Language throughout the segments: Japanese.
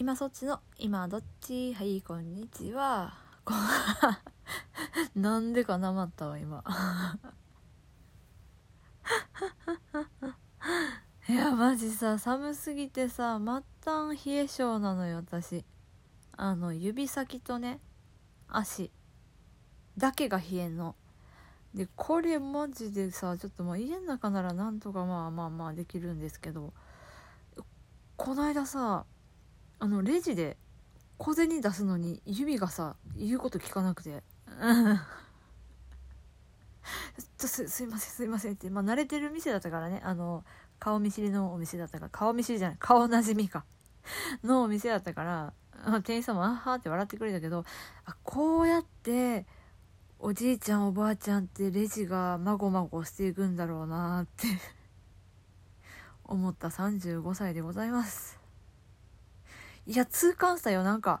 今そっちの今どっち？はいこんにちは。なんでかなまったわ今。いやマジさ寒すぎてさ末端冷え性なのよ私。あの指先とね足。だけが冷えんの。でこれマジでさちょっともう家の中ならなんとかまあまあまあできるんですけど。こないださあのレジで小銭出すのに指がさ言うこと聞かなくて。すすいませんすいませんって、まあ、慣れてる店だったからね。あの顔見知りのお店だったから。顔見知りじゃない。顔なじみか。のお店だったから。店員さんも「あは」って笑ってくれたけどあこうやっておじいちゃんおばあちゃんってレジがまごまごしていくんだろうなって。思った。35歳でございます。いや痛感したよ。なんか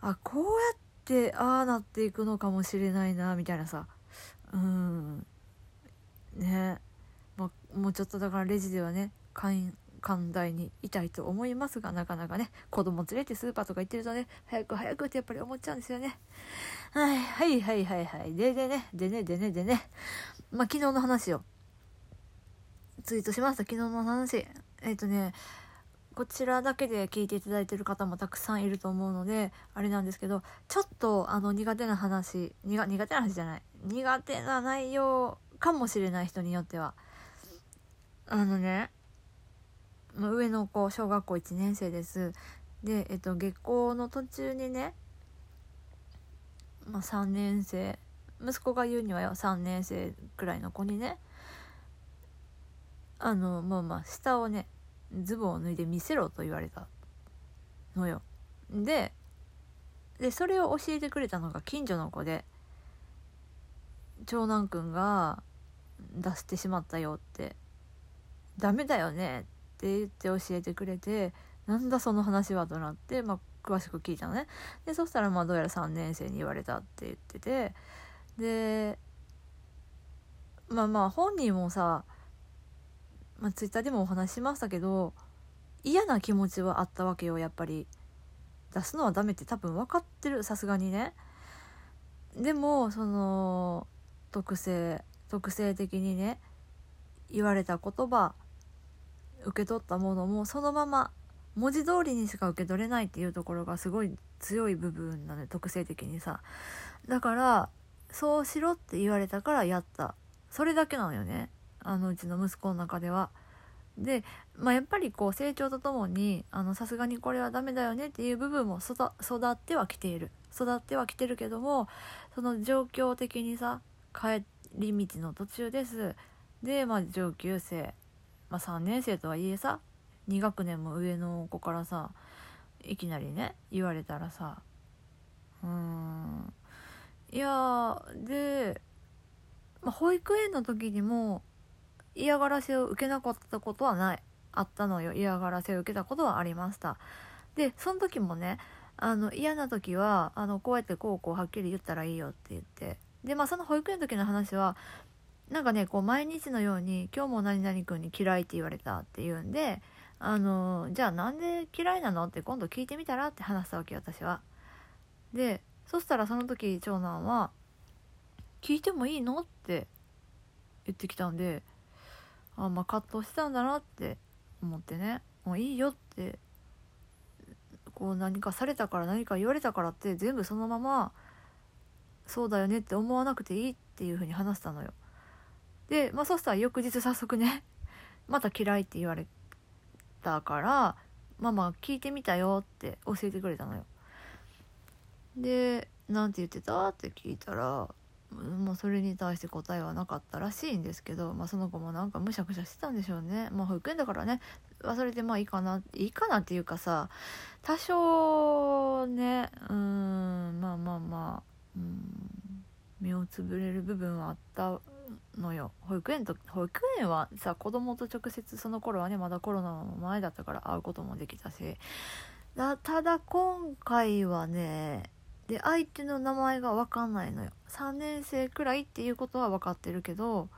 あこうやってああなっていくのかもしれないなみたいなさ。うん。ね。ま、もうちょっとだからレジではね寛大にいたいと思いますがなかなかね子供連れてスーパーとか行ってるとね早く早くってやっぱり思っちゃうんですよね。はいはいはいはいはい。ででねでねでねでね。まあ昨日の話をツイートしました。昨日の話。えっ、ー、とねこちらだけで聞いていただいてる方もたくさんいると思うのであれなんですけどちょっとあの苦手な話苦手な話じゃない苦手な内容かもしれない人によってはあのね上の子小学校1年生です。で、えっと、下校の途中にね、まあ、3年生息子が言うにはよ3年生くらいの子にねあのまあまあ下をねズボンを脱いで見せろと言われたのよ。ででそれを教えてくれたのが近所の子で長男くんが出してしまったよってダメだよねって言って教えてくれてなんだその話はとなって、まあ、詳しく聞いたのね。でそしたらまあどうやら3年生に言われたって言っててでまあまあ本人もさ、まあ、ツイッターでもお話ししましたけど嫌な気持ちはあったわけよやっぱり。出すのはダメって多分分かってるさすがにね。でもその特性特性的にね言われた言葉受け取ったものもそのまま文字通りにしか受け取れないっていうところがすごい強い部分なの特性的にさ。だからそうしろって言われたからやった。それだけなのよね。あのうちの息子の中では。で、まあ、やっぱりこう成長とともにさすがにこれはダメだよねっていう部分も育ってはきている育ってはきてるけどもその状況的にさ帰り道の途中ですで、まあ、上級生まあ、3年生とはいえさ2学年も上の子からさいきなりね言われたらさうーんいやで、まあ、保育園の時にも嫌がらせを受けなかったことはないあったのよ嫌がらせを受けたことはありましたでその時もねあの嫌な時はあのこうやってこうこうはっきり言ったらいいよって言ってでまあその保育園の時の話はなんかねこう毎日のように「今日も何々君に嫌いって言われた」って言うんで「あのじゃあなんで嫌いなの?」って今度聞いてみたらって話したわけ私は。でそしたらその時長男は「聞いてもいいの?」って言ってきたんであまあ葛藤してたんだなって思ってね「もういいよ」ってこう何かされたから何か言われたからって全部そのままそうだよねって思わなくていいっていうふうに話したのよ。で、まあ、そしたら翌日早速ね また嫌いって言われたからママ聞いてみたよって教えてくれたのよ。で何て言ってた？って聞いたらもうそれに対して答えはなかったらしいんですけど、まあ、その子もなんかむしゃくしゃしてたんでしょうね。まあ、保育園だからね。忘れてまあいいかないいかなっていうかさ多少ねうんまあまあまあうん目をつぶれる部分はあったのよ。保育園と保育園はさ子供と直接その頃はねまだコロナの前だったから会うこともできたし。ただ今回はねで相手の名前が分かんないのよ。3年生くらいっていうことは分かってるけど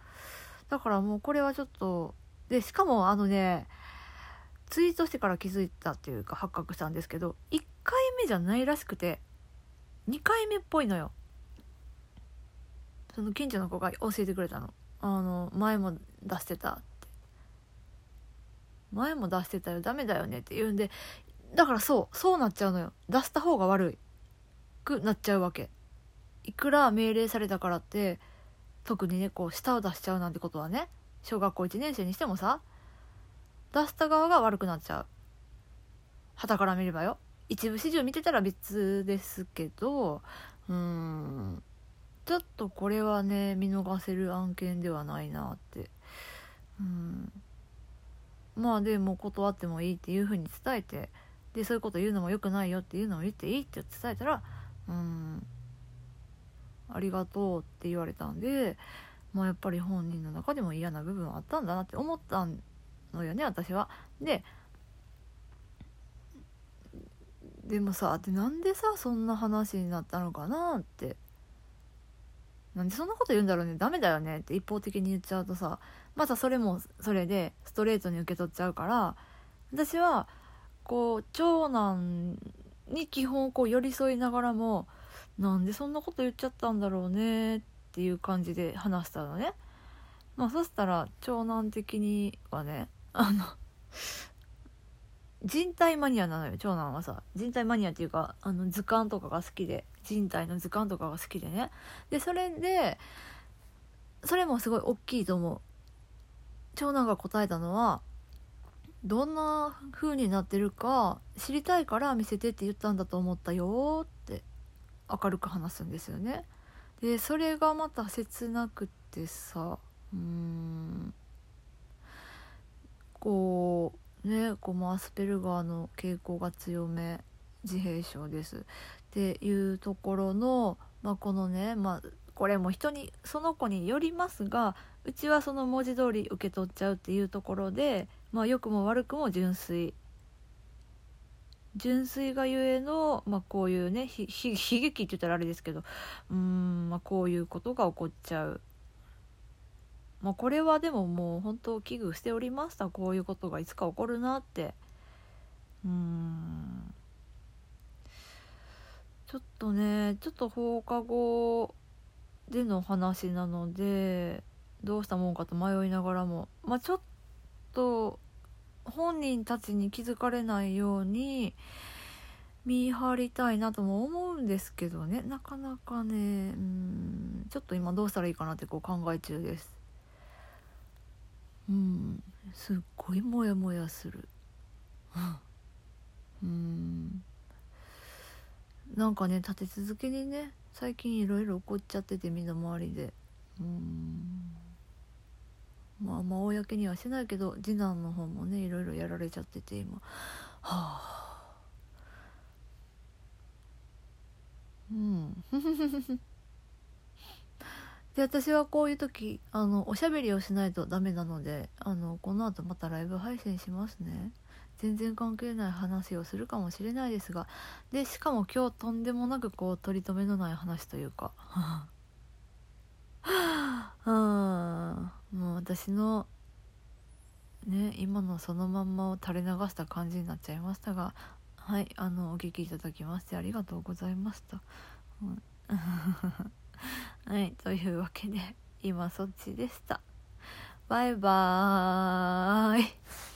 だからもうこれはちょっとでしかもあのねツイートしてから気づいたっていうか発覚したんですけど1回目じゃないらしくて2回目っぽいのよ。その近所の子が教えてくれたの。あの前も出してたって。前も出してたよ。ダメだよねって言うんでだからそうそうなっちゃうのよ。出した方が悪い。くなっちゃうわけ。いくら命令されたからって特にねこう舌を出しちゃうなんてことはね小学校1年生にしてもさ出した側が悪くなっちゃう。旗から見ればよ。一部始終見てたら別ですけどうんちょっとこれはね見逃せる案件ではないなって。うん。まあでも断ってもいいっていうふうに伝えてでそういうこと言うのも良くないよっていうのを言っていいって伝えたらうん。ありがとうって言われたんでまあやっぱり本人の中でも嫌な部分はあったんだなって思ったのよね私は。ででもさってなんでさそんな話になったのかなって。なんでそんなこと言うんだろうね。ダメだよね。って一方的に言っちゃうとさまたそれもそれでストレートに受け取っちゃうから私はこう長男に基本こう寄り添いながらもなんでそんなこと言っちゃったんだろうねっていう感じで話したのね。まあそしたら長男的にはねあの人体マニアなのよ長男はさ。人体マニアっていうかあの図鑑とかが好きで人体の図鑑とかが好きでね。でそれでそれもすごい大きいと思う。長男が答えたのはどんな風になってるか知りたいから見せてって言ったんだと思ったよって明るく話すんですよね。でそれがまた切なくてさうん。こうねこのアスペルガーの傾向が強め自閉症です。っていうところの、まあ、このね、まあ、これも人にその子によりますがうちはその文字通り受け取っちゃうっていうところで、まあ、良くも悪くも純粋。純粋がゆえの、まあ、こういうね悲劇って言ったらあれですけどうん、まあ、こういうことが起こっちゃう。まあ、これはでももう本当危惧しておりました。こういうことがいつか起こるなって。うん。ちょっとねちょっと放課後での話なのでどうしたもんかと迷いながらも。まあちょっと本人たちに気づかれないように見張りたいなとも思うんですけどね。なかなかねうんちょっと今どうしたらいいかなってこう考え中です。うんすっごいモヤモヤする。うん。なんかね立て続けにね最近いろいろ起こっちゃっててみんな周りで。うん。公にはしてないけど次男の方もねいろいろやられちゃってて今。はあ。うん。で私はこういう時あのおしゃべりをしないとダメなのであのこの後またライブ配信しますね。全然関係ない話をするかもしれないですがでしかも今日とんでもなくこう取り留めのない話というか。うん。もう私のね今のそのまんまを垂れ流した感じになっちゃいましたがはいあのお聞きいただきましてありがとうございました、うん、はいというわけで今そっちでした。バイバーイ。